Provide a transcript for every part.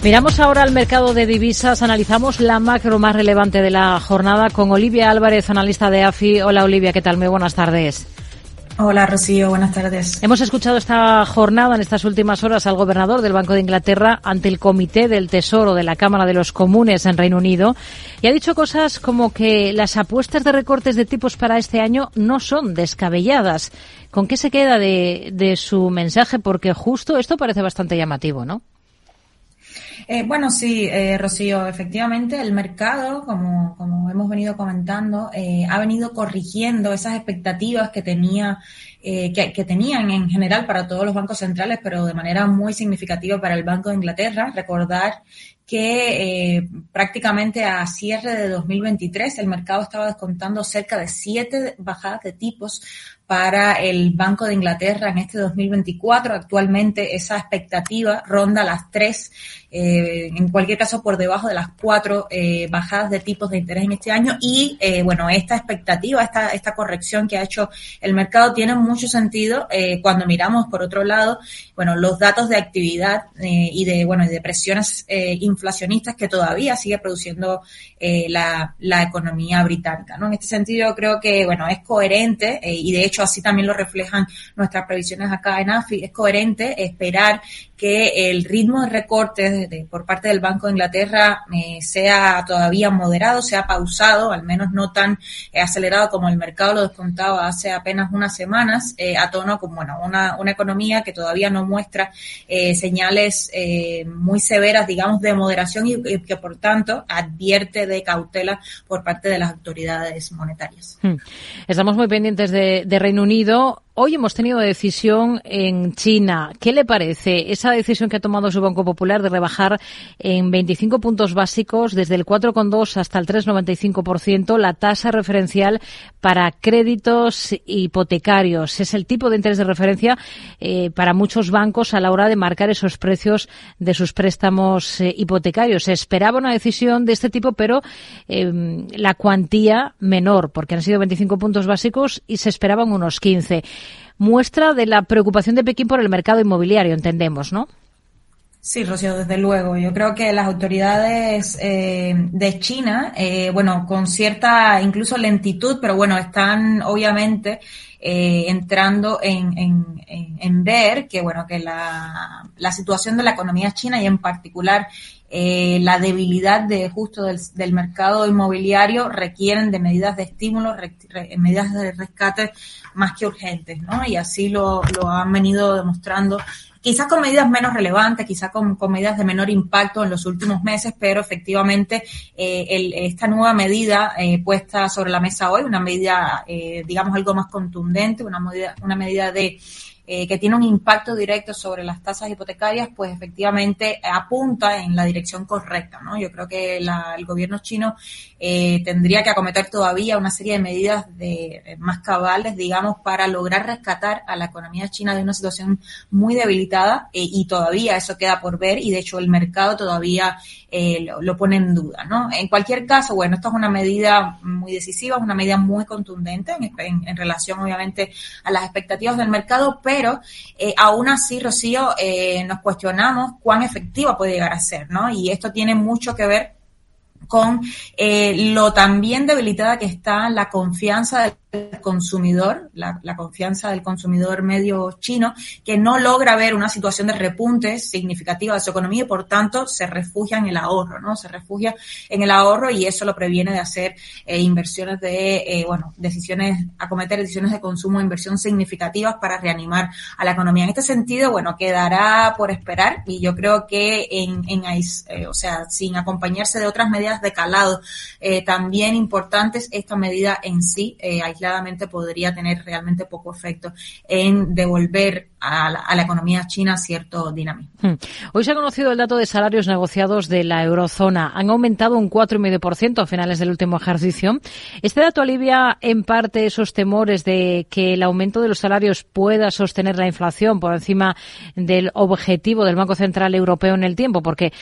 Miramos ahora al mercado de divisas, analizamos la macro más relevante de la jornada con Olivia Álvarez, analista de AFI. Hola Olivia, ¿qué tal? Muy buenas tardes. Hola Rocío, buenas tardes. Hemos escuchado esta jornada, en estas últimas horas, al gobernador del Banco de Inglaterra ante el Comité del Tesoro de la Cámara de los Comunes en Reino Unido y ha dicho cosas como que las apuestas de recortes de tipos para este año no son descabelladas. ¿Con qué se queda de, de su mensaje? Porque justo esto parece bastante llamativo, ¿no? Eh, bueno, sí, eh, Rocío, efectivamente el mercado, como, como hemos venido comentando, eh, ha venido corrigiendo esas expectativas que tenía eh, que, que, tenían en general para todos los bancos centrales, pero de manera muy significativa para el Banco de Inglaterra. Recordar que eh, prácticamente a cierre de 2023 el mercado estaba descontando cerca de siete bajadas de tipos para el Banco de Inglaterra en este 2024. Actualmente esa expectativa ronda las tres, eh, en cualquier caso por debajo de las cuatro eh, bajadas de tipos de interés en este año. Y eh, bueno, esta expectativa, esta, esta corrección que ha hecho el mercado tiene mucho sentido eh, cuando miramos por otro lado, bueno, los datos de actividad eh, y de, bueno, de presiones inflacionistas que todavía sigue produciendo la, la economía británica. ¿no? En este sentido creo que, bueno, es coherente y de hecho así también lo reflejan nuestras previsiones acá en AFI, es coherente esperar que el ritmo de recortes de, por parte del Banco de Inglaterra eh, sea todavía moderado, sea pausado, al menos no tan eh, acelerado como el mercado lo descontaba hace apenas unas semanas, eh, a tono con bueno, una, una economía que todavía no muestra eh, señales muy severas, digamos, de moderación y, que por tanto advierte de cautela por parte de las autoridades monetarias. Hmm. Estamos muy pendientes de Reino Unido. Hoy hemos tenido decisión en China. ¿Qué le parece esa decisión que ha tomado su Banco Popular de rebajar en 25 puntos básicos desde el 4,2 hasta el 3,95% la tasa referencial para créditos hipotecarios? Es el tipo de interés de referencia eh, para muchos bancos a la hora de marcar esos precios de sus préstamos eh, hipotecarios. Se esperaba una decisión de este tipo, pero eh, la cuantía menor, porque han sido 25 puntos básicos y se esperaban unos 15 muestra de la preocupación de Pekín por el mercado inmobiliario, entendemos, ¿no? Sí, Rocío, desde luego. Yo creo que las autoridades eh, de China, eh, bueno, con cierta incluso lentitud, pero bueno, están obviamente eh, entrando en, en, en, ver que, bueno, que la, la situación de la economía china y en particular eh, la debilidad de justo del, del, mercado inmobiliario requieren de medidas de estímulo, medidas de rescate más que urgentes, ¿no? Y así lo, lo han venido demostrando quizás con medidas menos relevantes, quizás con, con, medidas de menor impacto en los últimos meses, pero efectivamente eh, el, esta nueva medida eh, puesta sobre la mesa hoy, una medida, eh, digamos, algo más contundente, una medida, una medida de eh, que tiene un impacto directo sobre las tasas hipotecarias, pues efectivamente apunta en la dirección correcta, ¿no? Yo creo que la, el gobierno chino eh, tendría que acometer todavía una serie de medidas de eh, más cabales, digamos, para lograr rescatar a la economía china de una situación muy debilitada eh, y todavía eso queda por ver y de hecho el mercado todavía eh, lo, pone en duda, ¿no? En cualquier caso, bueno, esto es una medida muy decisiva, una medida muy contundente en, en, relación, obviamente, a las expectativas del mercado, pero eh, aún así, Rocío, eh, nos cuestionamos cuán efectiva puede llegar a ser, ¿no? Y esto tiene mucho que ver con eh, lo también debilitada que está la confianza del consumidor, la, confianza del consumidor medio chino, que no logra ver una situación de repunte significativa de su economía y por tanto se refugia en el ahorro, ¿no? Se refugia en el ahorro y eso lo previene de hacer eh, inversiones de, eh, bueno, decisiones, acometer decisiones de consumo, inversión significativas para reanimar a la economía. En este sentido, bueno, quedará por esperar y yo creo que en, en eh, o sea, sin acompañarse de otras medidas de calado eh, también importantes, esta medida en sí, eh, aisladamente podría tener realmente poco efecto en devolver a la, economía china cierto dinamismo. Hmm. Hoy se ha conocido el dato de salarios negociados de la eurozona. Han aumentado un 4,5% a finales del último ejercicio. Este dato alivia en parte esos temores de que el aumento de los salarios pueda sostener la inflación por encima del objetivo del Banco Central Europeo en el tiempo, porque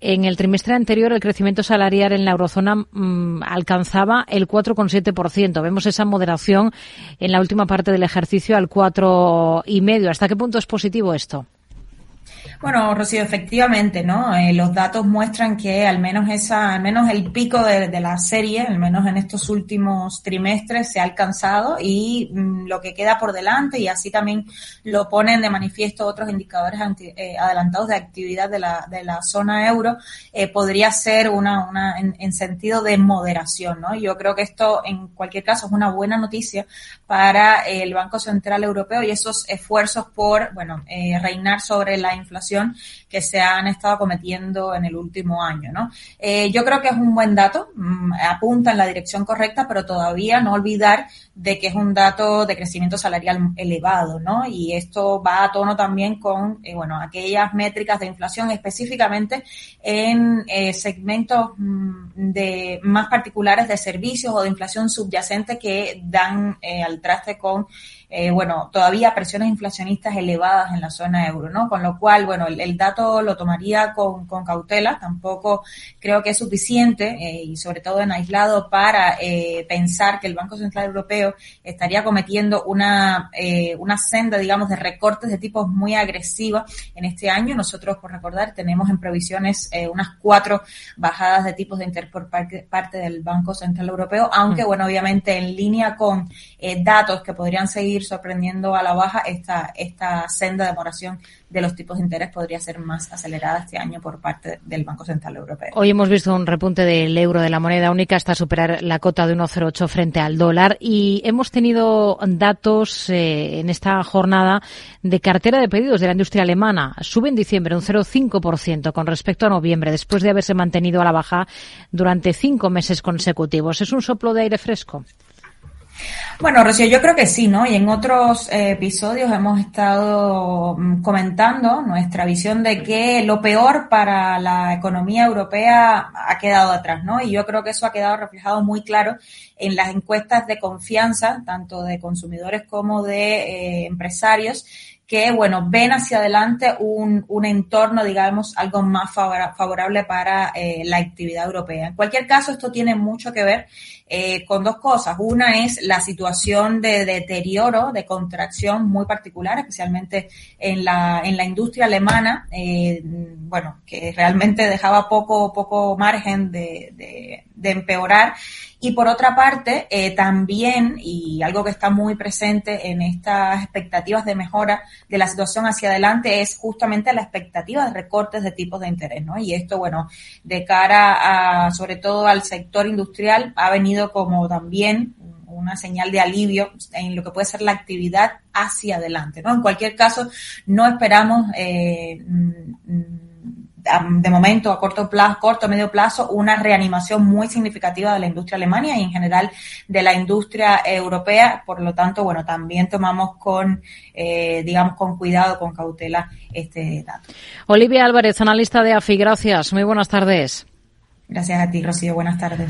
en el trimestre anterior el crecimiento salarial en la eurozona mmm, alcanzaba el 4,7%. Vemos esa moderación en la última parte del ejercicio al 4,5%. Hasta ¿Hasta qué punto es positivo esto? Bueno, Rocío, efectivamente, ¿no? Eh, los datos muestran que al menos esa, al menos el pico de, la serie, al menos en estos últimos trimestres, se ha alcanzado y mm, lo que queda por delante y así también lo ponen de manifiesto otros indicadores eh, adelantados de actividad de la, de la zona euro, eh, podría ser una, una en, en, sentido de moderación, ¿no? Yo creo que esto, en cualquier caso, es una buena noticia para el Banco Central Europeo y esos esfuerzos por, bueno, reinar sobre la inflación que se han estado cometiendo en el último año, ¿no? Eh, yo creo que es un buen dato, mm, apunta en la dirección correcta, pero todavía no olvidar de que es un dato de crecimiento salarial elevado, ¿no? Y esto va a tono también con, eh, bueno, aquellas métricas de inflación específicamente en eh, segmentos mm, de más particulares de servicios o de inflación subyacente que dan al traste con eh, bueno, todavía presiones inflacionistas elevadas en la zona euro, ¿no? Con lo cual, bueno, el, dato lo tomaría con, cautela, tampoco creo que es suficiente eh, y sobre todo en aislado para eh, pensar que el Banco Central Europeo estaría cometiendo una, una senda, digamos, de recortes de tipos muy agresivos en este año. Nosotros, por recordar, tenemos en previsiones unas cuatro bajadas de tipos de interés por parte, parte del Banco Central Europeo, aunque, mm. bueno, obviamente en línea con datos que podrían seguir sorprendiendo a la baja, esta, esta senda de moración de los tipos de interés podría ser más acelerada este año por parte del Banco Central Europeo. Hoy hemos visto un repunte del euro de la moneda única hasta superar la cota de 1,08 frente al dólar y hemos tenido datos eh, en esta jornada de cartera de pedidos de la industria alemana. Sube en diciembre un 0,5% con respecto a noviembre, después de haberse mantenido a la baja durante cinco meses consecutivos. ¿Es un soplo de aire fresco? Bueno, Rocío, yo creo que sí, ¿no? Y en otros eh, episodios hemos estado mm, comentando nuestra visión de que lo peor para la economía europea ha quedado atrás, ¿no? Y yo creo que eso ha quedado reflejado muy claro en las encuestas de confianza, tanto de consumidores como de eh, empresarios, que, bueno, ven hacia adelante un, un entorno, digamos, algo más favorable para eh, la actividad europea. En cualquier caso, esto tiene mucho que ver eh, con dos cosas. Una es la situación de deterioro, de contracción muy particular, especialmente en la, en la industria alemana, eh, bueno, que realmente dejaba poco, poco margen de, de, de empeorar y por otra parte, eh, también, y algo que está muy presente en estas expectativas de mejora de la situación hacia adelante, es justamente la expectativa de recortes de tipos de interés, ¿no? Y esto, bueno, de cara a, sobre todo al sector industrial, ha venido como también una señal de alivio en lo que puede ser la actividad hacia adelante, ¿no? En cualquier caso, no esperamos eh, de momento a corto plazo, corto medio plazo, una reanimación muy significativa de la industria alemana y en general de la industria europea. Por lo tanto, bueno, también tomamos con, eh, digamos, con cuidado, con cautela este dato. Olivia Álvarez, analista de AFI, gracias. Muy buenas tardes. Gracias a ti, Rocío. Buenas tardes.